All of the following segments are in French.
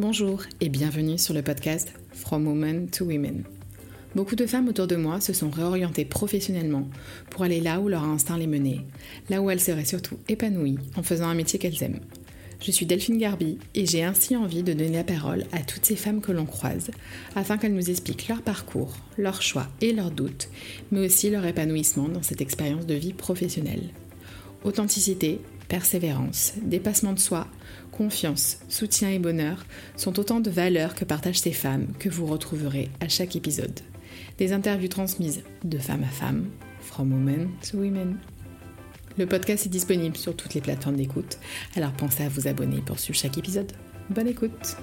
Bonjour et bienvenue sur le podcast From Women to Women. Beaucoup de femmes autour de moi se sont réorientées professionnellement pour aller là où leur instinct les menait, là où elles seraient surtout épanouies en faisant un métier qu'elles aiment. Je suis Delphine Garbi et j'ai ainsi envie de donner la parole à toutes ces femmes que l'on croise afin qu'elles nous expliquent leur parcours, leurs choix et leurs doutes, mais aussi leur épanouissement dans cette expérience de vie professionnelle. Authenticité, persévérance, dépassement de soi, confiance, soutien et bonheur sont autant de valeurs que partagent ces femmes que vous retrouverez à chaque épisode. Des interviews transmises de femme à femme, from women to women. Le podcast est disponible sur toutes les plateformes d'écoute, alors pensez à vous abonner pour suivre chaque épisode. Bonne écoute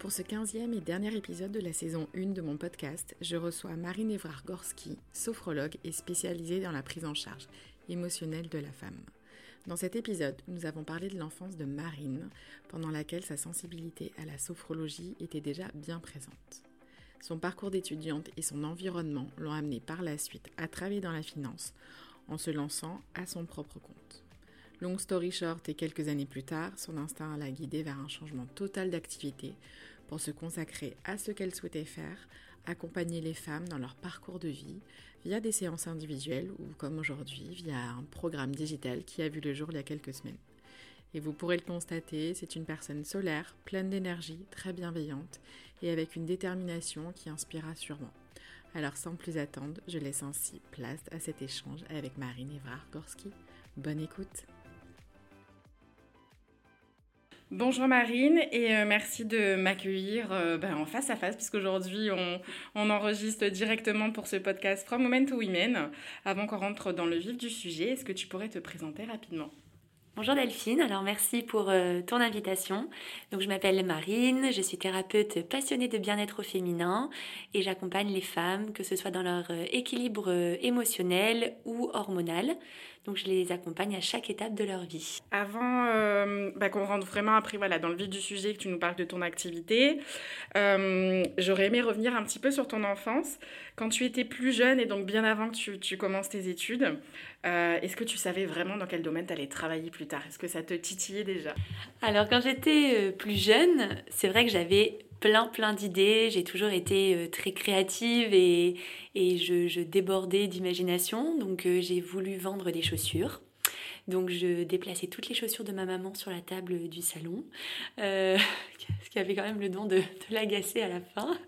Pour ce 15e et dernier épisode de la saison 1 de mon podcast, je reçois Marine Evrard-Gorski, sophrologue et spécialisée dans la prise en charge émotionnelle de la femme. Dans cet épisode, nous avons parlé de l'enfance de Marine, pendant laquelle sa sensibilité à la sophrologie était déjà bien présente. Son parcours d'étudiante et son environnement l'ont amené par la suite à travailler dans la finance en se lançant à son propre compte. Long story short et quelques années plus tard, son instinct l'a guidée vers un changement total d'activité pour se consacrer à ce qu'elle souhaitait faire, accompagner les femmes dans leur parcours de vie via des séances individuelles ou comme aujourd'hui via un programme digital qui a vu le jour il y a quelques semaines. Et vous pourrez le constater, c'est une personne solaire, pleine d'énergie, très bienveillante et avec une détermination qui inspirera sûrement. Alors sans plus attendre, je laisse ainsi place à cet échange avec Marine Evrard-Gorski. Bonne écoute Bonjour Marine et euh, merci de m'accueillir euh, ben, en face à face puisqu'aujourd'hui on, on enregistre directement pour ce podcast From Women to Women. Avant qu'on rentre dans le vif du sujet, est-ce que tu pourrais te présenter rapidement? Bonjour Delphine, alors merci pour euh, ton invitation. Donc je m'appelle Marine, je suis thérapeute passionnée de bien-être au féminin et j'accompagne les femmes que ce soit dans leur équilibre émotionnel ou hormonal. Donc je les accompagne à chaque étape de leur vie. Avant bah, qu'on rentre vraiment après voilà, dans le vif du sujet, que tu nous parles de ton activité, j'aurais aimé revenir un petit peu sur ton enfance. Quand tu étais plus jeune et donc bien avant que tu, tu commences tes études, est-ce que tu savais vraiment dans quel domaine tu allais travailler plus tard? Est-ce que ça te titillait déjà? Alors quand j'étais plus jeune, c'est vrai que j'avais plein plein d'idées, j'ai toujours été très créative et, et je, je débordais d'imagination, donc j'ai voulu vendre des chaussures. Donc je déplaçais toutes les chaussures de ma maman sur la table du salon, euh, ce qui avait quand même le don de, de l'agacer à la fin.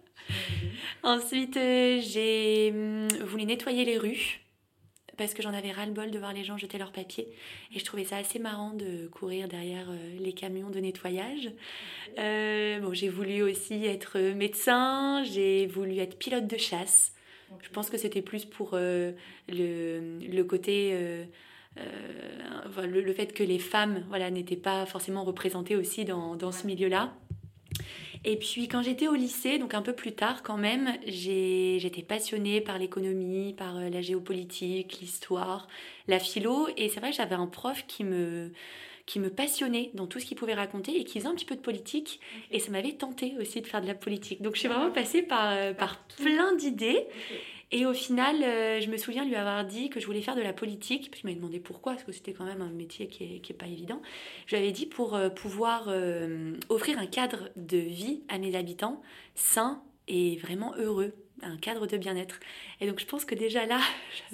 Ensuite, euh, j'ai hum, voulu nettoyer les rues parce que j'en avais ras-le-bol de voir les gens jeter leurs papiers. Et je trouvais ça assez marrant de courir derrière euh, les camions de nettoyage. Euh, bon, j'ai voulu aussi être médecin, j'ai voulu être pilote de chasse. Je pense que c'était plus pour le, le, côté... le, le, fait que les femmes voilà, n'étaient pas forcément représentées aussi dans, dans ce milieu-là. Et puis quand j'étais au lycée, donc un peu plus tard quand même, j'étais passionnée par l'économie, par euh, la géopolitique, l'histoire, la philo. Et c'est vrai que j'avais un prof qui me qui me passionnait dans tout ce qu'il pouvait raconter et qui faisait un petit peu de politique. Et ça m'avait tenté aussi de faire de la politique. Donc je suis vraiment passée par, euh, par plein d'idées. Et au final, euh, je me souviens lui avoir dit que je voulais faire de la politique. Puis il m'a demandé pourquoi, parce que c'était quand même un métier qui n'est qui est pas évident. Je lui avais dit pour euh, pouvoir euh, offrir un cadre de vie à mes habitants sain et vraiment heureux un cadre de bien-être. Et donc je pense que déjà là,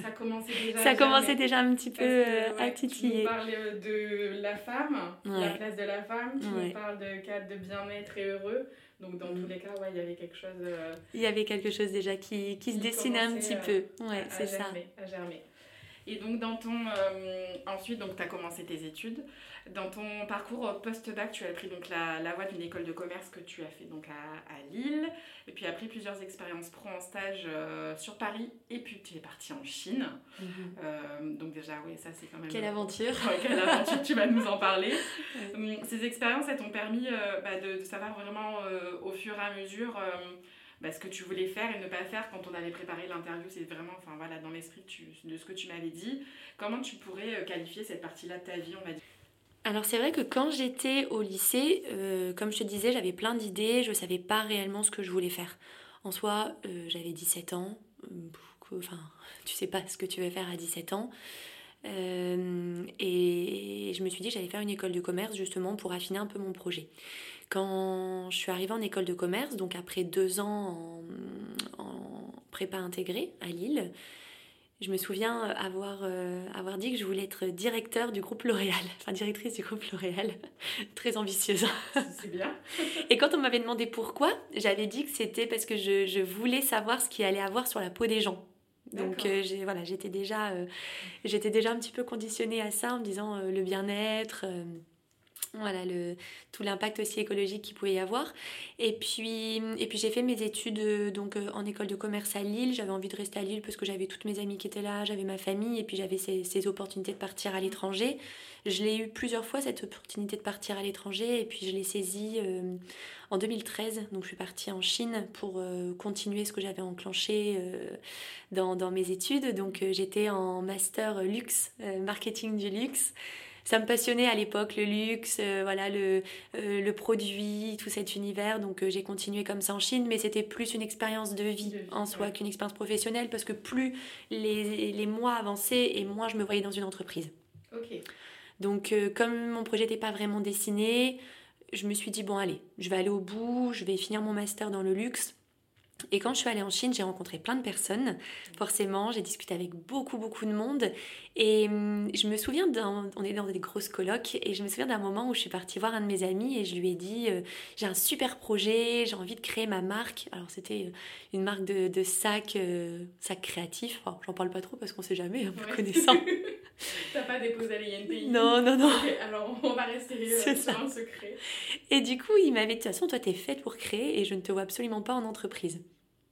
ça commençait déjà, ça commençait déjà un petit peu à titiller. Tu parles de la femme, la place de la femme, tu nous parles de cadre de bien-être et heureux. Donc dans tous mm. les cas, ouais, il y avait quelque chose. Euh, il y avait quelque chose déjà qui, qui, se dessinait un petit peu. Ouais, c'est ça. À germer. Et donc dans ton euh, ensuite donc tu as commencé tes études. Dans ton parcours post-bac, tu as pris donc la, la voie d'une école de commerce que tu as fait donc à, à, Lille et puis après plusieurs expériences pro en stage euh, sur Paris et puis tu es parti en Chine. Mm-hmm. donc déjà oui, ça c'est quand même Quelle aventure. quelle aventure, tu vas nous en parler. Ces expériences elles t'ont permis bah, de, de, savoir vraiment au fur et à mesure bah, ce que tu voulais faire et ne pas faire quand on avait préparé l'interview. C'est vraiment enfin, voilà, dans l'esprit de ce que tu m'avais dit. Comment tu pourrais euh, qualifier cette partie-là de ta vie, on va dire? Alors c'est vrai que quand j'étais au lycée, euh, comme je te disais, j'avais plein d'idées, je ne savais pas réellement ce que je voulais faire. En soi, euh, j'avais 17 ans, enfin, tu sais pas ce que tu veux faire à 17 ans. et je me suis dit que j'allais faire une école de commerce justement pour affiner un peu mon projet. Quand je suis arrivée en école de commerce, donc après deux ans en, en prépa intégrée à Lille, je me souviens avoir, euh, avoir dit que je voulais être directeur du groupe L'Oréal, enfin directrice du groupe L'Oréal, très ambitieuse. C'est bien. Et quand on m'avait demandé pourquoi, j'avais dit que c'était parce que je, je, voulais savoir ce qu'il allait avoir sur la peau des gens. Donc euh, j'ai, voilà, j'étais déjà, euh, j'étais déjà un petit peu conditionnée à ça en me disant le bien-être voilà le, tout l'impact aussi écologique qu'il pouvait y avoir. Et puis, et puis j'ai fait mes études euh, donc euh, en école de commerce à Lille. J'avais envie de rester à Lille parce que j'avais toutes mes amies qui étaient là, j'avais ma famille et puis j'avais ces, opportunités de partir à l'étranger. Je l'ai eu plusieurs fois cette opportunité de partir à l'étranger et puis je l'ai saisie euh, en 2013. Donc je suis partie en Chine pour continuer ce que j'avais enclenché dans, dans, mes études. Donc j'étais en master luxe, marketing du luxe ça me passionnait à l'époque, le luxe, euh, voilà, le, euh, le produit, tout cet univers. Donc euh, j'ai continué comme ça en Chine, mais c'était plus une expérience de vie, en soi qu'une expérience professionnelle, parce que plus les, les, mois avançaient et moins je me voyais dans une entreprise. Donc comme mon projet n'était pas vraiment dessiné, je me suis dit, bon allez, je vais aller au bout, je vais finir mon master dans le luxe et quand je suis allée en Chine, j'ai rencontré plein de personnes. Forcément, j'ai discuté avec beaucoup, beaucoup de monde. Et hum, je me souviens, d'un, on est dans des grosses colloques, et je me souviens d'un moment où je suis partie voir un de mes amis et je lui ai dit euh, J'ai un super projet, j'ai envie de créer ma marque. Alors, c'était euh, une marque de, de sacs, euh, sacs créatifs. Enfin, j'en parle pas trop parce qu'on sait jamais, un peu connaissant. T'as pas déposé à l'INPI Non, non, non. alors, on va rester euh, sur un secret. Et du coup, il m'avait dit De toute façon, toi, t'es faite pour créer et je ne te vois absolument pas en entreprise.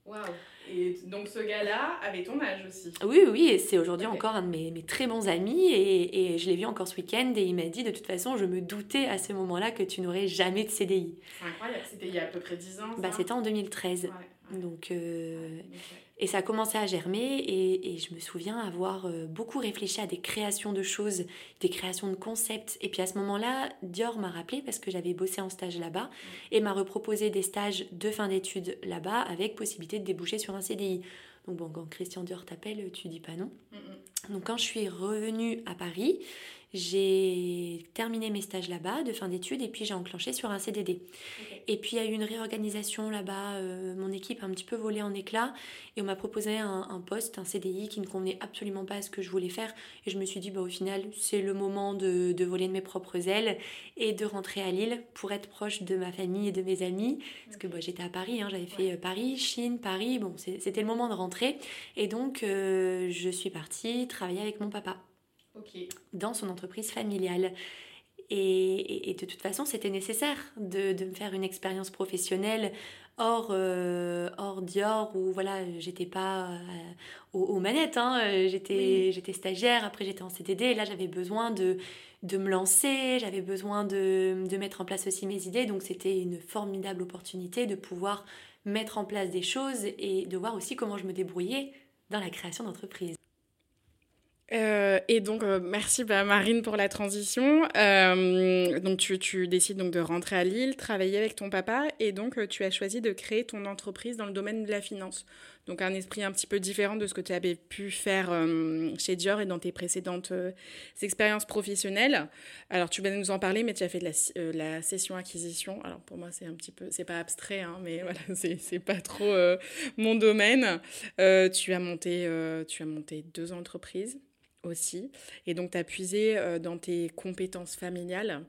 Waouh et donc ce gars-là avait ton âge aussi. Oui, oui, et c'est aujourd'hui encore un de mes, mes, très bons amis et, et je l'ai vu encore ce week-end et il m'a dit de toute façon, je me doutais à ce moment-là que tu n'aurais jamais de CDI. C'est incroyable, c'était il y a à peu près 10 ans. Bah, c'était en 2013. Donc, euh, et ça a commencé à germer et, et je me souviens avoir euh, beaucoup réfléchi à des créations de choses, des créations de concepts. Et puis à ce moment-là, Dior m'a rappelé parce que j'avais bossé en stage là-bas et m'a reproposé des stages de fin d'études là-bas avec possibilité de déboucher sur un CDI. Donc bon, quand Christian Dior t'appelle, tu dis pas non. Donc quand je suis revenue à Paris, j'ai terminé mes stages là-bas de fin d'études et puis j'ai enclenché sur un CDD. Et puis il y a eu une réorganisation là-bas, euh, mon équipe a un petit peu volé en éclats et on m'a proposé un, poste, un CDI qui ne convenait absolument pas à ce que je voulais faire. Et je me suis dit, bah, au final, c'est le moment de, de, voler de mes propres ailes et de rentrer à Lille pour être proche de ma famille et de mes amis. Parce que bah, j'étais à Paris, hein, j'avais fait euh, Paris, Chine, Paris, bon, c'était le moment de rentrer. Et donc euh, je suis partie travailler avec mon papa dans son entreprise familiale. Et, de toute façon, c'était nécessaire de, de, me faire une expérience professionnelle hors, euh, hors Dior, où voilà, j'étais pas euh, aux, manettes, hein. j'étais, j'étais stagiaire, après j'étais en CDD, et là j'avais besoin de, de me lancer, j'avais besoin de, de mettre en place aussi mes idées, donc c'était une formidable opportunité de pouvoir mettre en place des choses et de voir aussi comment je me débrouillais dans la création d'entreprise. Euh, et donc, euh, merci bah, Marine pour la transition. Euh, donc, tu, décides donc de rentrer à Lille, travailler avec ton papa, et donc tu as choisi de créer ton entreprise dans le domaine de la finance. Donc, un esprit un petit peu différent de ce que tu avais pu faire chez Dior et dans tes précédentes expériences professionnelles. Alors, tu vas nous en parler, mais tu as fait la, la session acquisition. Alors, pour moi, c'est un petit peu, c'est pas abstrait, hein, mais voilà, c'est pas trop mon domaine. tu as monté, tu as monté deux entreprises Et donc, tu as puisé euh, dans tes compétences familiales.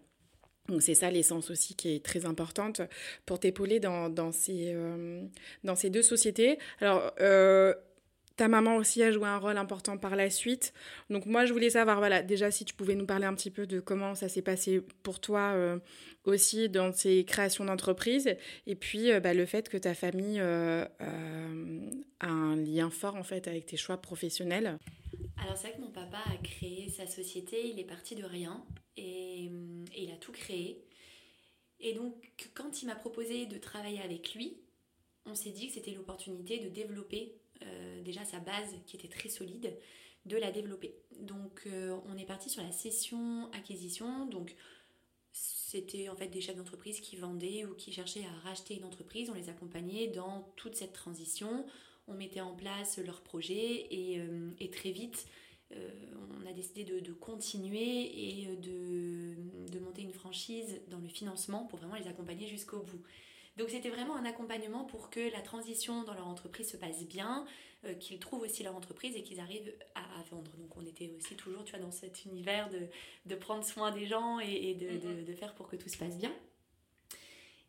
Donc, c'est ça l'essence aussi qui est très importante pour t'épauler dans, euh, ces deux sociétés. Alors, euh, ta maman aussi a joué un rôle important par la suite. Donc moi, je voulais savoir, déjà si tu pouvais nous parler un petit peu de comment ça s'est passé pour toi aussi dans ces créations d'entreprise. Et puis bah, le fait que ta famille a un lien fort en fait avec tes choix professionnels. Alors c'est vrai que mon papa a créé sa société, il est parti de rien et, il a tout créé. Et donc quand il m'a proposé de travailler avec lui, on s'est dit que c'était l'opportunité de développer euh, déjà sa base qui était très solide, de la développer. Donc euh, on est parti sur la session acquisition. Donc c'était en fait des chefs d'entreprise qui vendaient ou qui cherchaient à racheter une entreprise. On les accompagnait dans toute cette transition on mettait en place leurs projets et, euh, très vite, on a décidé de, continuer et de, de, monter une franchise dans le financement pour vraiment les accompagner jusqu'au bout. Donc c'était vraiment un accompagnement pour que la transition dans leur entreprise se passe bien, euh, qu'ils trouvent aussi leur entreprise et qu'ils arrivent à, vendre. Donc on était aussi toujours tu vois, dans cet univers de, de prendre soin des gens et, de, de, de, faire pour que tout se passe bien.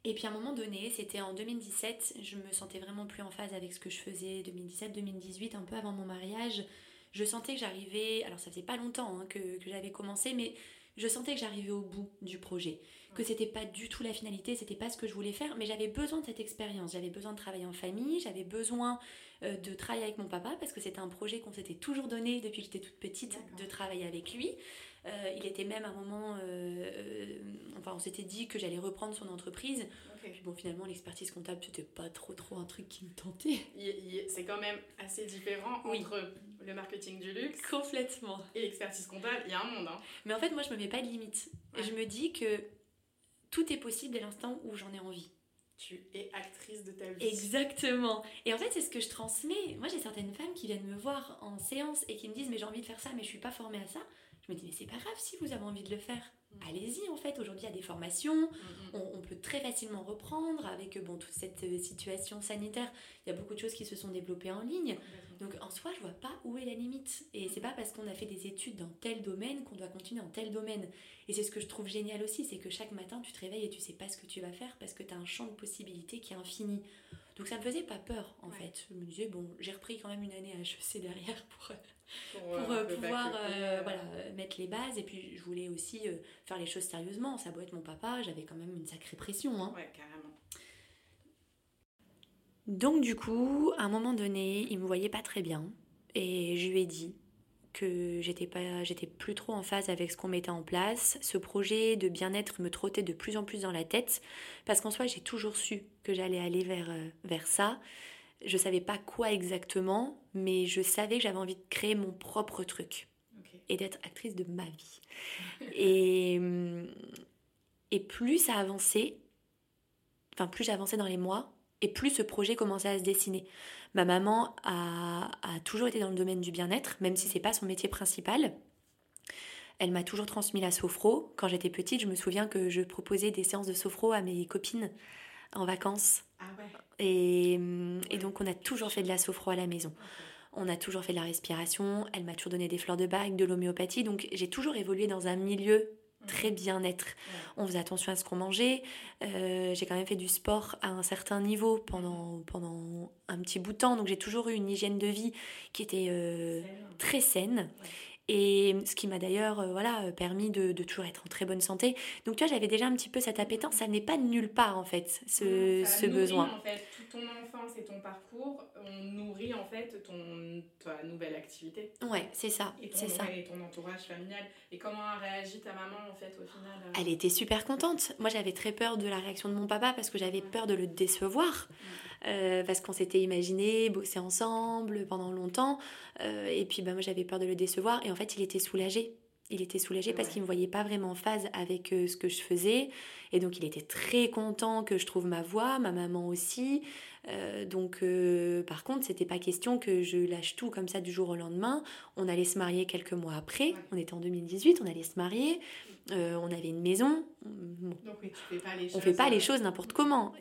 Et puis à un moment donné, c'était en 2017, je me sentais vraiment plus en phase avec ce que je faisais, 2017-2018, un peu avant mon mariage. Je sentais que j'arrivais, alors ça faisait pas longtemps hein, que, que j'avais commencé, mais je sentais que j'arrivais au bout du projet que c'était pas du tout la finalité, c'était pas ce que je voulais faire, mais j'avais besoin de cette expérience, j'avais besoin de travailler en famille, j'avais besoin euh, de travailler avec mon papa parce que c'était un projet qu'on s'était toujours donné depuis que j'étais toute petite de travailler avec lui. Euh, il était même à un moment, euh, enfin on s'était dit que j'allais reprendre son entreprise. Puis bon finalement l'expertise comptable c'était pas trop trop un truc qui me tentait. C'est quand même assez différent entre le marketing du luxe complètement et l'expertise comptable. Il y a un monde. Hein. Mais en fait moi je me mets pas de limite. Je me dis que tout est possible dès l'instant où j'en ai envie. Tu es actrice de ta vie. Exactement. Et en fait, c'est ce que je transmets. Moi, j'ai certaines femmes qui viennent me voir en séance et qui me disent Mais j'ai envie de faire ça, mais je suis pas formée à ça. Je me dis Mais c'est pas grave si vous avez envie de le faire. Mm. Allez-y, en fait. Aujourd'hui, il y a des formations. Mm, mm. On, peut très facilement reprendre avec bon, toute cette euh, situation sanitaire. Il y a beaucoup de choses qui se sont développées en ligne. Donc en soi, je vois pas où est la limite. Et c'est pas parce qu'on a fait des études dans tel domaine qu'on doit continuer dans tel domaine. Et c'est ce que je trouve génial aussi, c'est que chaque matin, tu te réveilles et tu sais pas ce que tu vas faire parce que tu as un champ de possibilités qui est infini. Donc ça me faisait pas peur en fait. Je me disais, bon, j'ai repris quand même une année à HEC derrière pour, pour, euh, euh, pouvoir euh, voilà, mettre les bases. Et puis je voulais aussi faire les choses sérieusement. Ça doit être mon papa, j'avais quand même une sacrée pression. Hein. Ouais, carrément. Donc du coup, à un moment donné, il me voyait pas très bien et je lui ai dit que j'étais pas j'étais plus trop en phase avec ce qu'on mettait en place. Ce projet de bien-être me trottait de plus en plus dans la tête parce qu'en soi, j'ai toujours su que j'allais aller vers vers ça. Je savais pas quoi exactement, mais je savais que j'avais envie de créer mon propre truc et d'être actrice de ma vie. et et plus ça avançait, enfin plus j'avançais dans les mois, et plus ce projet commençait à se dessiner. Ma maman a, toujours été dans le domaine du bien-être, même si c'est pas son métier principal. Elle m'a toujours transmis la sophro. Quand j'étais petite, je me souviens que je proposais des séances de sophro à mes copines en vacances. Ah ouais. et, et, donc on a toujours fait de la sophro à la maison. On a toujours fait de la respiration. Elle m'a toujours donné des fleurs de bague, de l'homéopathie. Donc j'ai toujours évolué dans un milieu très bien-être. On faisait attention à ce qu'on mangeait. Euh, j'ai quand même fait du sport à un certain niveau pendant, pendant un petit bout de temps. Donc j'ai toujours eu une hygiène de vie qui était euh, très saine. Et ce qui m'a d'ailleurs euh, voilà, permis de, de, toujours être en très bonne santé. Donc tu vois, j'avais déjà un petit peu cette appétence. Ça n'est pas de nulle part en fait, ce, ce besoin. En fait, toute ton enfance et ton parcours, on nourrit en fait ton, ta nouvelle activité. Ouais, c'est ça. Et ton, c'est ça. et ton entourage familial. Et comment a réagi ta maman en fait au final euh Elle était super contente. Moi j'avais très peur de la réaction de mon papa parce que j'avais peur de le décevoir. Euh, parce qu'on s'était imaginé bosser ensemble pendant longtemps. Euh, et puis bah, moi j'avais peur de le décevoir. Et en fait il était soulagé. Il était soulagé parce qu'il ne me voyait pas vraiment en phase avec euh, ce que je faisais. Et donc il était très content que je trouve ma voix, ma maman aussi. donc par contre, c'était pas question que je lâche tout comme ça du jour au lendemain. On allait se marier quelques mois après. On était en 2018, on allait se marier. On avait une maison. Donc oui, tu fais pas les choses, on fait pas les choses n'importe comment.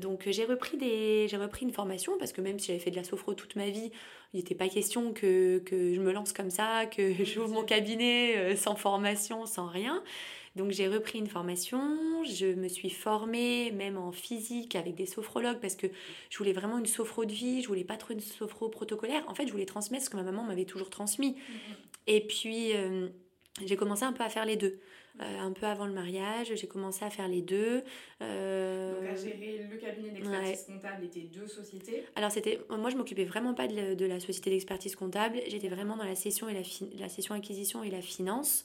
donc j'ai repris des, j'ai repris une formation parce que même si j'avais fait de la sophro toute ma vie, il n'était pas question que, que, je me lance comme ça, que j'ouvre mon cabinet euh, sans formation, sans rien. Donc j'ai repris une formation, je me suis formée même en physique avec des sophrologues parce que je voulais vraiment une sophro de vie, je voulais pas trop une sophro protocolaire. En fait, je voulais transmettre ce que ma maman m'avait toujours transmis. Mm-hmm. Et puis euh, j'ai commencé un peu à faire les deux. Euh, un peu avant le mariage, j'ai commencé à faire les deux. Euh... Donc à gérer le cabinet d'expertise comptable et tes deux sociétés Alors c'était, moi je m'occupais vraiment pas de la, société d'expertise comptable, j'étais vraiment dans la session, et la, la session acquisition et la finance.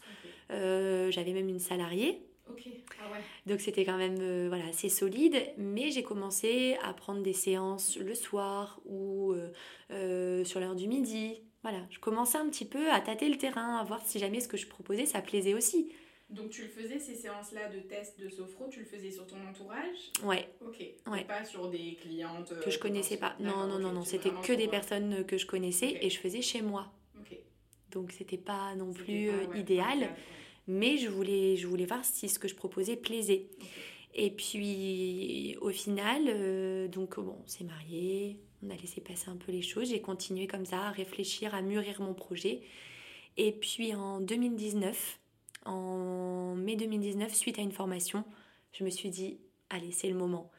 Euh, j'avais même une salariée. Ah ouais. Donc c'était quand même euh, voilà, assez solide, mais j'ai commencé à prendre des séances le soir ou sur l'heure du midi. Voilà, je commençais un petit peu à tâter le terrain, à voir si jamais ce que je proposais, ça plaisait aussi. Donc tu le faisais ces séances-là de test de sophro, tu le faisais sur ton entourage? Ouais. Ok. Ouais. pas sur des clientes que je connaissais pas. Non non non non, c'était que des personnes que je connaissais et je faisais chez moi. Ok. donc c'était pas non plus idéal. Mais je voulais, je voulais voir si ce que je proposais plaisait. Et puis au final, donc bon, on s'est mariés, on a laissé passer un peu les choses. J'ai continué comme ça à réfléchir, à mûrir mon projet. Et puis en 2019, en mai 2019, suite à une formation, je me suis dit, allez, c'est le moment.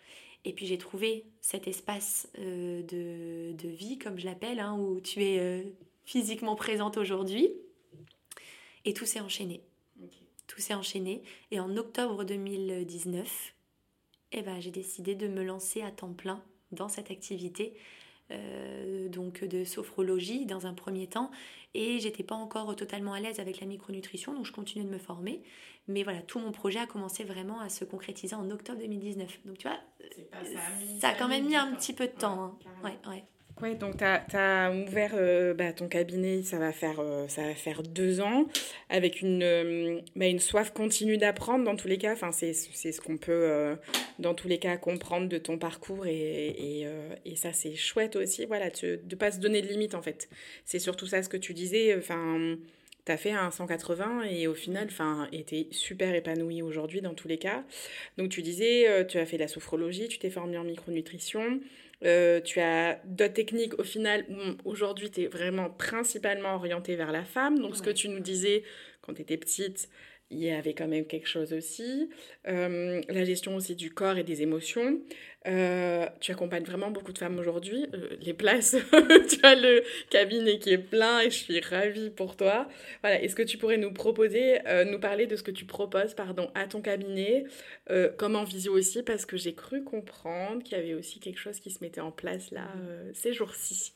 Et puis j'ai trouvé cet espace euh, de, vie, comme je l'appelle, hein, où tu es euh, physiquement présente aujourd'hui. Et tout s'est enchaîné. Tout s'est enchaîné. Et en octobre 2019, eh ben, j'ai décidé de me lancer à temps plein dans cette activité euh, donc de sophrologie dans un premier temps. Et j'étais pas encore totalement à l'aise avec la micronutrition donc je continue de me former. Mais voilà tout mon projet a commencé vraiment à se concrétiser en octobre 2019 donc tu vois ça, a quand même mis un petit peu de temps hein. ouais, ouais. Ouais, donc tu as, ouvert euh, bah, ton cabinet, ça va, faire, euh, ça va faire deux ans, avec une, euh, bah, une soif continue d'apprendre dans tous les cas. Enfin, c'est ce qu'on peut, dans tous les cas, comprendre de ton parcours. Et, et, et ça, c'est chouette aussi, voilà, de ne pas se donner de limites, en fait. C'est surtout ça ce que tu disais. Enfin, tu as fait un 180 et au final, enfin, était super épanoui aujourd'hui dans tous les cas. Donc, tu disais, tu as fait de la sophrologie, tu t'es formé en micronutrition. Euh, tu as d'autres techniques au final aujourd'hui tu es vraiment principalement orientée vers la femme. Donc ce que tu nous disais quand tu étais petite, il y avait quand même quelque chose aussi. Euh, la gestion aussi du corps et des émotions. Euh, tu accompagnes vraiment beaucoup de femmes aujourd'hui. Euh, les places, tu as le cabinet qui est plein et je suis ravie pour toi. Voilà, est-ce que tu pourrais nous proposer, nous parler de ce que tu proposes pardon, à ton cabinet, comme en visio aussi, parce que j'ai cru comprendre qu'il y avait aussi quelque chose qui se mettait en place là ces jours-ci.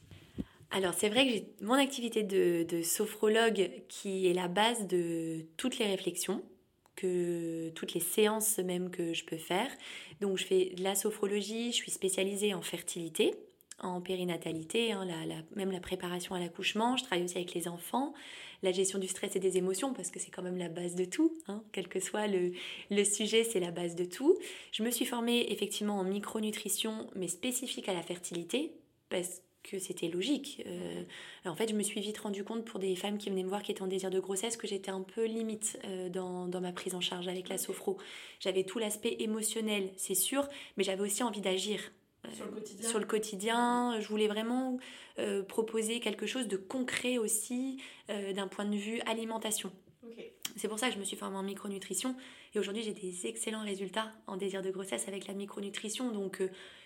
Alors c'est vrai que j'ai mon activité de, sophrologue qui est la base de toutes les réflexions, que toutes les séances même que je peux faire. Donc je fais de la sophrologie, je suis spécialisée en fertilité, en périnatalité, hein, même la préparation à l'accouchement. Je travaille aussi avec les enfants, la gestion du stress et des émotions, parce que c'est quand même la base de tout. Hein. quel que soit le, sujet, c'est la base de tout. Je me suis formée effectivement en micronutrition, mais spécifique à la fertilité, parce que c'était logique. Euh, en fait, je me suis vite rendu compte pour des femmes qui venaient me voir qui étaient en désir de grossesse que j'étais un peu limite euh, dans, dans, ma prise en charge avec la sophro. J'avais tout l'aspect émotionnel, c'est sûr, mais j'avais aussi envie d'agir. Euh, sur le quotidien Sur le quotidien. Je voulais vraiment proposer quelque chose de concret aussi d'un point de vue alimentation. C'est pour ça que je me suis formée en micronutrition et aujourd'hui j'ai des excellents résultats en désir de grossesse avec la micronutrition. Donc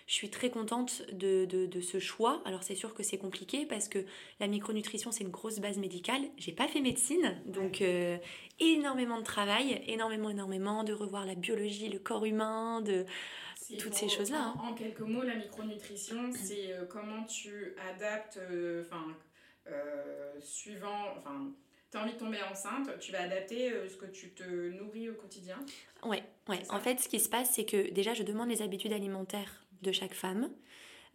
je suis très contente de, de, ce choix. Alors c'est sûr que c'est compliqué parce que la micronutrition c'est une grosse base médicale. J'ai pas fait médecine, donc euh, énormément de travail, énormément, énormément de revoir la biologie, le corps humain, de toutes ces choses-là. Hein. En, quelques mots, la micronutrition, c'est euh, comment tu adaptes, euh, enfin, suivant, enfin, tu as envie de tomber enceinte, tu vas adapter ce que tu te nourris au quotidien. Ouais, ouais. En fait, ce qui se passe, c'est que déjà, je demande les habitudes alimentaires de chaque femme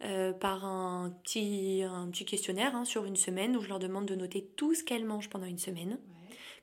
euh, par un petit, un petit questionnaire hein, sur une semaine où je leur demande de noter tout ce qu'elles mangent pendant une semaine.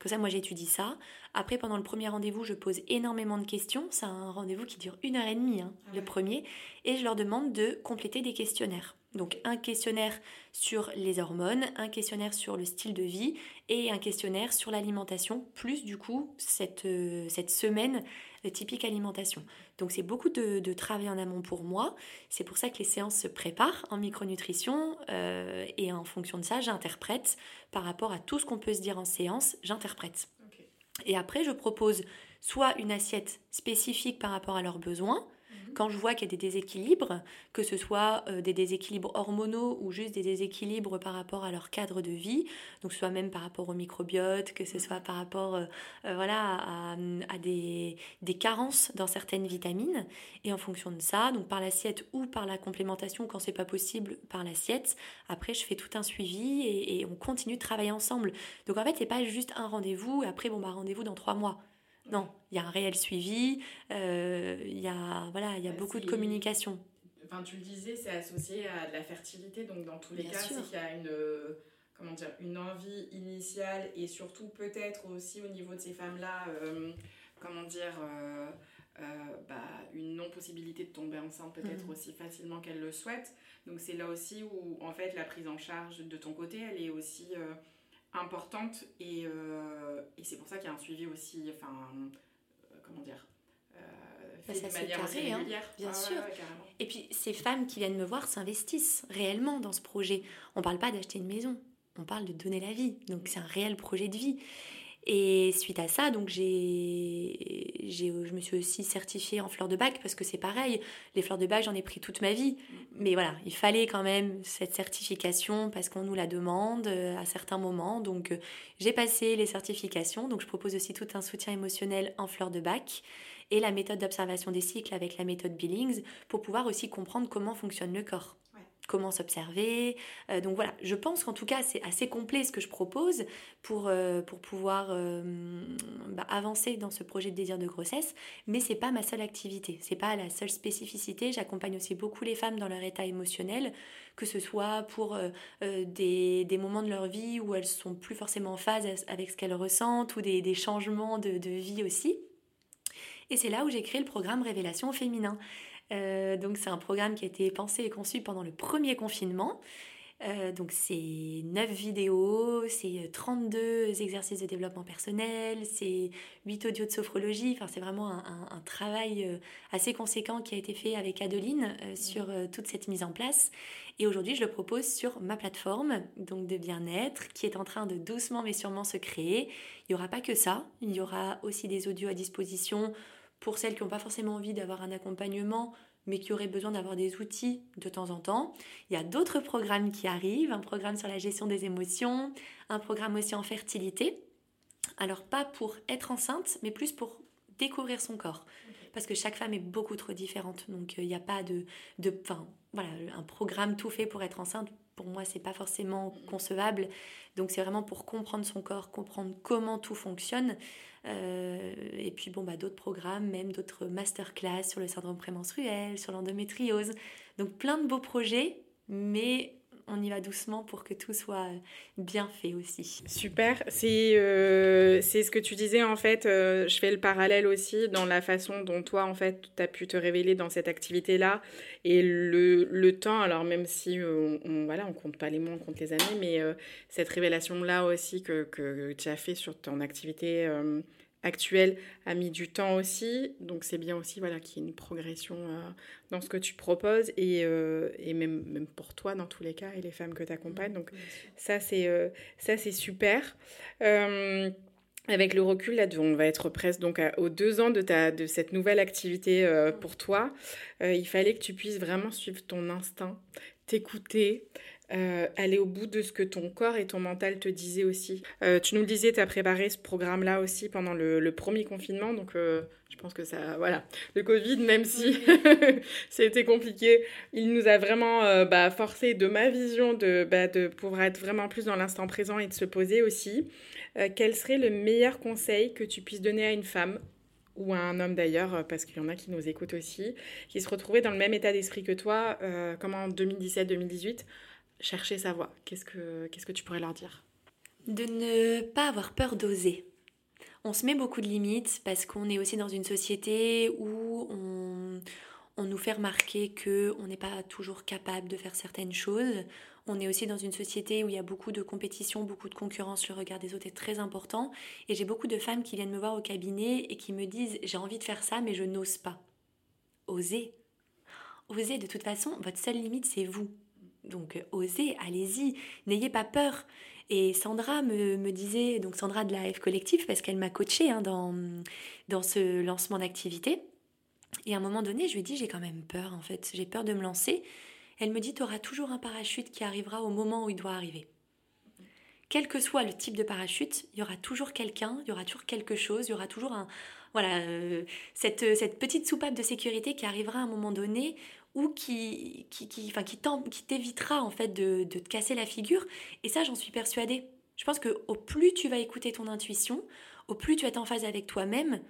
Comme ça, moi, j'étudie ça. Après, pendant le premier rendez-vous, je pose énormément de questions. C'est un rendez-vous qui dure une heure et demie, hein, ah le premier. Et je leur demande de compléter des questionnaires. Donc, un questionnaire sur les hormones, un questionnaire sur le style de vie et un questionnaire sur l'alimentation, plus du coup, cette, euh, cette semaine typique alimentation. Donc c'est beaucoup de, travail en amont pour moi. C'est pour ça que les séances se préparent en micronutrition euh, et en fonction de ça, j'interprète par rapport à tout ce qu'on peut se dire en séance, j'interprète. Et après, je propose soit une assiette spécifique par rapport à leurs besoins, quand je vois qu'il y a des déséquilibres, que ce soit euh, des déséquilibres hormonaux ou juste des déséquilibres par rapport à leur cadre de vie, donc soit même par rapport au microbiote, que ce soit par rapport euh, euh, voilà, à, des, carences dans certaines vitamines, et en fonction de ça, donc par l'assiette ou par la complémentation quand c'est pas possible par l'assiette, après je fais tout un suivi et, on continue de travailler ensemble. Donc en fait, c'est pas juste un rendez-vous et après bon bah rendez-vous dans trois mois. Non, il y a un réel suivi, euh, il y a, voilà, il y a bah, beaucoup de communication. Enfin, tu le disais, c'est associé à de la fertilité, donc dans tous les cas, c'est qu'il y a une, euh, comment dire, une envie initiale et surtout peut-être aussi au niveau de ces femmes-là, euh, comment dire, bah, une non-possibilité de tomber enceinte peut-être mmh. aussi facilement qu'elles le souhaitent. Donc c'est là aussi où en fait la prise en charge de ton côté, elle est aussi importante et, et c'est pour ça qu'il y a un suivi aussi, enfin, comment dire, bah, fait de manière carré, hein, bien sûr. et puis ces femmes qui viennent me voir s'investissent réellement dans ce projet. On parle pas d'acheter une maison, on parle de donner la vie. Donc c'est un réel projet de vie. Et suite à ça, donc j'ai, je me suis aussi certifiée en fleurs de bac parce que c'est pareil, les fleurs de bac, j'en ai pris toute ma vie. Mais voilà, il fallait quand même cette certification parce qu'on nous la demande euh, à certains moments. Donc euh, j'ai passé les certifications. Donc je propose aussi tout un soutien émotionnel en fleurs de bac et la méthode d'observation des cycles avec la méthode Billings pour pouvoir aussi comprendre comment fonctionne le corps comment s'observer. Euh, donc voilà, je pense qu'en tout cas, c'est assez complet ce que je propose pour, euh, pouvoir euh, bah, avancer dans ce projet de désir de grossesse. Mais c'est pas ma seule activité, c'est pas la seule spécificité. J'accompagne aussi beaucoup les femmes dans leur état émotionnel, que ce soit pour des, moments de leur vie où elles sont plus forcément en phase avec ce qu'elles ressentent ou des, des changements de, de vie aussi. Et c'est là où j'ai créé le programme Révélation féminin. Euh, donc c'est un programme qui a été pensé et conçu pendant le premier confinement. Euh, donc c'est 9 vidéos, c'est 32 exercices de développement personnel, c'est 8 audios de sophrologie. Enfin, c'est vraiment un, travail euh, assez conséquent qui a été fait avec Adeline sur toute cette mise en place. Et aujourd'hui, je le propose sur ma plateforme donc de bien-être qui est en train de doucement mais sûrement se créer. Il n'y aura pas que ça, il y aura aussi des audios à disposition pour celles qui n'ont pas forcément envie d'avoir un accompagnement, mais qui auraient besoin d'avoir des outils de temps en temps. Il y a d'autres programmes qui arrivent, un programme sur la gestion des émotions, un programme aussi en fertilité. Alors pas pour être enceinte, mais plus pour découvrir son corps. Parce que chaque femme est beaucoup trop différente. Donc euh, il n'y a pas de... de voilà, un programme tout fait pour être enceinte pour moi, c'est pas forcément concevable. Donc, c'est vraiment pour comprendre son corps, comprendre comment tout fonctionne. Euh, et puis, bon, bah, d'autres programmes, même d'autres masterclass sur le syndrome prémenstruel, sur l'endométriose. Donc, plein de beaux projets, mais on y va doucement pour que tout soit bien fait aussi. Super, c'est euh, ce que tu disais en fait, euh, je fais le parallèle aussi dans la façon dont toi en fait tu as pu te révéler dans cette activité-là et le, le, temps, alors même si euh, on, voilà, on compte pas les mois, on compte les années, mais cette révélation-là aussi que, que tu as fait sur ton activité actuel a mis du temps aussi. Donc c'est bien aussi voilà, qu'il y ait une progression euh, dans ce que tu proposes et, euh, et, même, même pour toi dans tous les cas et les femmes que tu accompagnes. Donc ça c'est euh, ça c'est super. avec le recul, là, on va être presque donc aux deux ans de, ta, de cette nouvelle activité pour toi. il fallait que tu puisses vraiment suivre ton instinct, t'écouter, euh, aller au bout de ce que ton corps et ton mental te disaient aussi. Euh, tu nous le disais, tu as préparé ce programme-là aussi pendant le, premier confinement, donc euh, je pense que ça, voilà, le Covid, même si c'était compliqué, il nous a vraiment bah, forcé de ma vision de, bah, de pouvoir être vraiment plus dans l'instant présent et de se poser aussi. quel serait le meilleur conseil que tu puisses donner à une femme ou à un homme d'ailleurs, parce qu'il y en a qui nous écoutent aussi, qui se retrouvaient dans le même état d'esprit que toi, comme en 2017-2018, chercher sa voie Qu'est-ce que, que tu pourrais leur dire? De ne pas avoir peur d'oser. On se met beaucoup de limites parce qu'on est aussi dans une société où on, on nous fait remarquer qu'on n'est pas toujours capable de faire certaines choses. On est aussi dans une société où il y a beaucoup de compétition, beaucoup de concurrence, le regard des autres est très important. Et j'ai beaucoup de femmes qui viennent me voir au cabinet et qui me disent j'ai envie de faire ça mais je n'ose pas. Osez. Osez, de toute façon, votre seule limite c'est vous. Donc euh, osez, allez-y, n'ayez pas peur. Et Sandra me, disait, donc Sandra de la F Collectif, parce qu'elle m'a coachée hein, dans, dans ce lancement d'activité. Et à un moment donné, je lui ai dit, j'ai quand même peur en fait, j'ai peur de me lancer. Elle me dit, tu auras toujours un parachute qui arrivera au moment où il doit arriver. Quel que soit le type de parachute, il y aura toujours quelqu'un, il y aura toujours quelque chose, il y aura toujours un, voilà, euh, cette, cette petite soupape de sécurité qui arrivera à un moment donné ou qui, qui, qui, enfin, qui t'évitera en fait de, de, te casser la figure. Et ça, j'en suis persuadée. Je pense que au plus tu vas écouter ton intuition, au plus tu vas être en phase avec toi-même,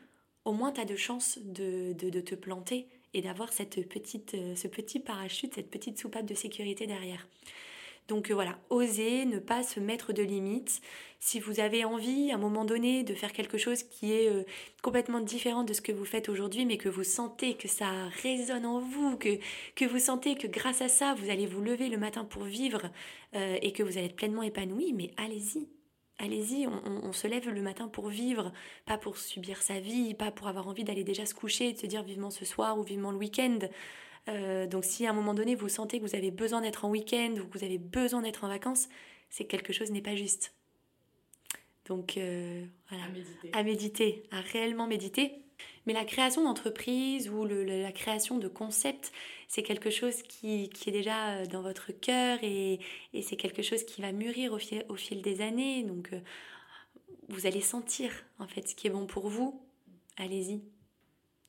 au moins tu as de chances de, de, de te planter et d'avoir cette petite, euh, ce petit parachute, cette petite soupape de sécurité derrière. Donc euh, voilà, osez ne pas se mettre de limites. Si vous avez envie à un moment donné de faire quelque chose qui est euh, complètement différent de ce que vous faites aujourd'hui, mais que vous sentez que ça résonne en vous, que, que vous sentez que grâce à ça, vous allez vous lever le matin pour vivre euh, et que vous allez être pleinement épanoui, mais allez-y. allez-y, on, se lève le matin pour vivre, pas pour subir sa vie, pas pour avoir envie d'aller déjà se coucher et de se dire vivement ce soir ou vivement le week-end. Euh, donc si à un moment donné vous sentez que vous avez besoin d'être en week-end ou que vous avez besoin d'être en vacances, c'est que quelque chose n'est pas juste. Donc euh, voilà, à méditer. à réellement méditer. Mais la création d'entreprise ou la création de concepts, c'est quelque chose qui, est déjà euh, dans votre cœur et, c'est quelque chose qui va mûrir au fil, au fil des années. Donc vous allez sentir en fait ce qui est bon pour vous. Allez-y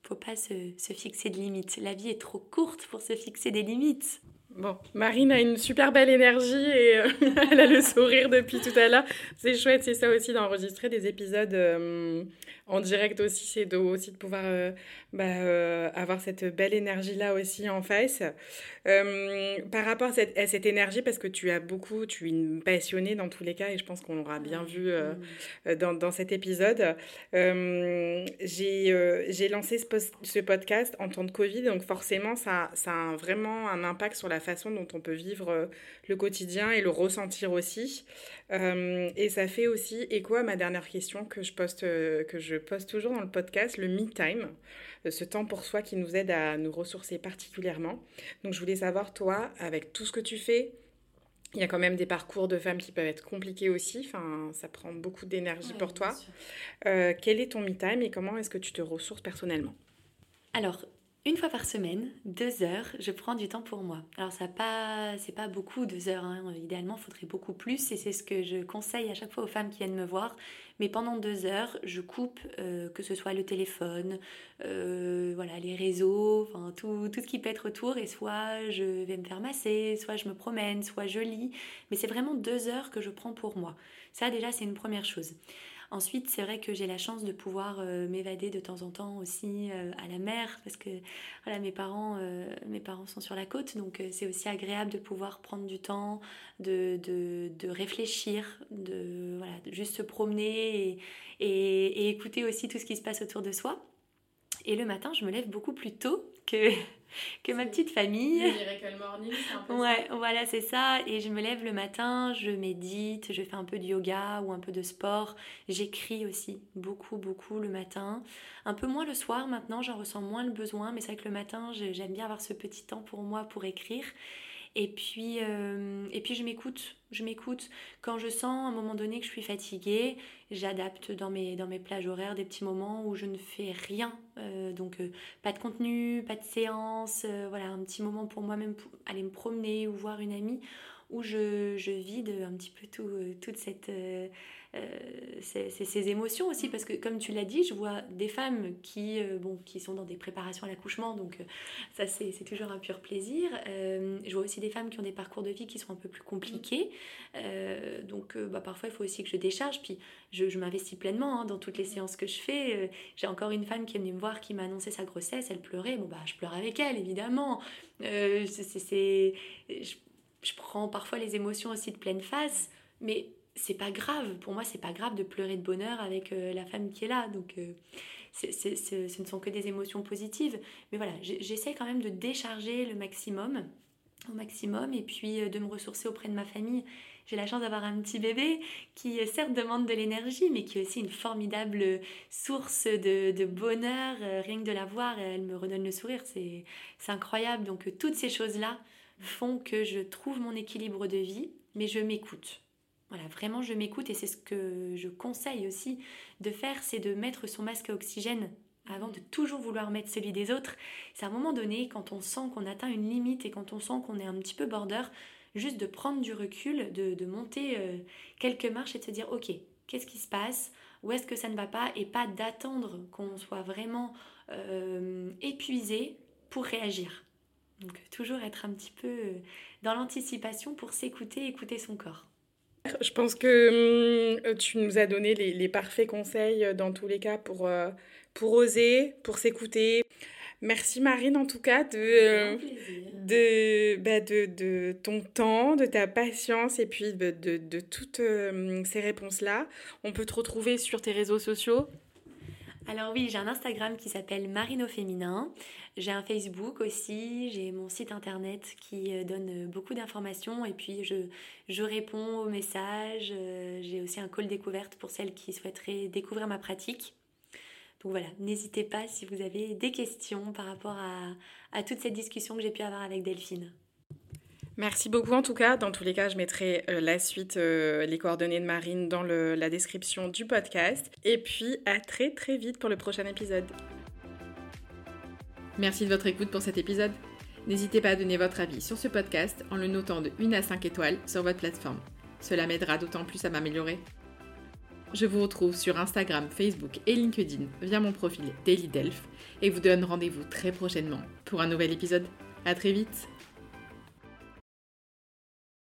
faut pas se, se, fixer de limites. La vie est trop courte pour se fixer des limites. Bon, Marine a une super belle énergie et euh, elle a le sourire depuis tout à l'heure. C'est chouette, c'est ça aussi d'enregistrer des épisodes euh, en direct aussi, c'est aussi de pouvoir euh, bah, avoir cette belle énergie-là aussi en face. Par rapport à cette, énergie, parce que tu as beaucoup, tu es une passionnée dans tous les cas, et je pense qu'on l'aura bien vu dans, dans, cet épisode. J'ai lancé ce, ce, podcast en temps de Covid, donc forcément, ça, ça a vraiment un impact sur la façon dont on peut vivre le quotidien et le ressentir aussi. et ça fait aussi écho à ma dernière question que je poste, que je poste toujours dans le podcast, le me time, euh, ce temps pour soi qui nous aide à nous ressourcer particulièrement. Donc je voulais savoir, toi, avec tout ce que tu fais, il y a quand même des parcours de femmes qui peuvent être compliqués aussi, enfin, ça prend beaucoup d'énergie pour toi. Euh, quel est ton me time et comment est-ce que tu te ressources personnellement? Alors, une fois par semaine, deux heures, je prends du temps pour moi. Alors ça pas, c'est pas beaucoup deux heures. Hein. Idéalement, il faudrait beaucoup plus et c'est ce que je conseille à chaque fois aux femmes qui viennent me voir. Mais pendant deux heures, je coupe euh, que ce soit le téléphone, euh, voilà, les réseaux, enfin tout, tout ce qui peut être autour. Et soit je vais me faire masser, soit je me promène, soit je lis. Mais c'est vraiment deux heures que je prends pour moi. Ça déjà, c'est une première chose. Ensuite, c'est vrai que j'ai la chance de pouvoir euh, m'évader de temps en temps aussi euh, à la mer parce que mes parents, euh, mes sont sur la côte, donc c'est aussi agréable de pouvoir prendre du temps, de, réfléchir, de, voilà, juste se promener et, et écouter aussi tout ce qui se passe autour de soi. Et le matin, je me lève beaucoup plus tôt que, que ma petite famille. morning, c'est un peu Ouais, voilà, c'est ça. Et je me lève le matin, je médite, je fais un peu de yoga ou un peu de sport. J'écris aussi beaucoup, beaucoup le matin. Un peu moins le soir maintenant, j'en ressens moins le besoin. Mais c'est vrai que le matin, j'aime bien avoir ce petit temps pour moi pour écrire. Et puis, euh, et puis je m'écoute. Je m'écoute. Quand je sens à un moment donné que je suis fatiguée, j'adapte dans mes, dans mes plages horaires des petits moments où je ne fais rien. Euh, donc euh, pas de contenu, pas de séance. voilà, un petit moment pour moi-même aller me promener ou voir une amie où je, je vide un petit peu tout, toute cette c'est ces émotions aussi, parce que comme tu l'as dit, je vois des femmes qui, euh, bon, qui sont dans des préparations à l'accouchement, donc euh, ça c'est toujours un pur plaisir. je vois aussi des femmes qui ont des parcours de vie qui sont un peu plus compliqués, donc bah, parfois il faut aussi que je décharge, puis je, m'investis pleinement hein, dans toutes les séances que je fais. J'ai encore une femme qui est venue me voir qui m'a annoncé sa grossesse, elle pleurait, bon bah je pleure avec elle évidemment. c'est je, je prends parfois les émotions aussi de pleine face, mais c'est pas grave. Pour moi, c'est pas grave de pleurer de bonheur avec euh, la femme qui est là. Donc, euh, ce ne sont que des émotions positives. Mais voilà, j'essaie quand même de décharger le maximum, au maximum, et puis euh, de me ressourcer auprès de ma famille. J'ai la chance d'avoir un petit bébé qui certes demande de l'énergie, mais qui est aussi une formidable source de, de bonheur. Rien que de la voir, elle me redonne le sourire. C'est incroyable. Donc, toutes ces choses-là font que je trouve mon équilibre de vie, mais je m'écoute voilà, vraiment je m'écoute et c'est ce que je conseille aussi de faire, c'est de mettre son masque à oxygène avant de toujours vouloir mettre celui des autres. C'est à un moment donné, quand on sent qu'on atteint une limite et quand on sent qu'on est un petit peu border, juste de prendre du recul, de, monter euh, quelques marches et de se dire, ok, qu'est-ce qui se passe? Où est-ce que ça ne va pas? Et pas d'attendre qu'on soit vraiment euh, épuisé pour réagir. Donc toujours être un petit peu euh, dans l'anticipation pour s'écouter, écouter son corps. Je pense que hum, tu nous as donné les, parfaits conseils euh, dans tous les cas pour, euh, pour oser, pour s'écouter. Merci Marine en tout cas de, euh, de, bah, de, de, ton temps, de ta patience et puis de, de toutes ces réponses-là. On peut te retrouver sur tes réseaux sociaux alors oui, j'ai un Instagram qui s'appelle Marino Féminin. J'ai un Facebook aussi. J'ai mon site internet qui euh, donne beaucoup d'informations. Et puis je, réponds aux messages. Euh, j'ai aussi un call découverte pour celles qui souhaiteraient découvrir ma pratique. Donc voilà, n'hésitez pas si vous avez des questions par rapport à toute cette discussion que j'ai pu avoir avec Delphine. Merci beaucoup en tout cas. Dans tous les cas, je mettrai euh, la suite, euh, les coordonnées de Marine dans la description du podcast. Et puis à très très vite pour le prochain épisode. Merci de votre écoute pour cet épisode. N'hésitez pas à donner votre avis sur ce podcast en le notant de 1 à 5 étoiles sur votre plateforme. Cela m'aidera d'autant plus à m'améliorer. Je vous retrouve sur Instagram, Facebook et LinkedIn via mon profil Daily Delph et vous donne rendez-vous très prochainement pour un nouvel épisode. À très vite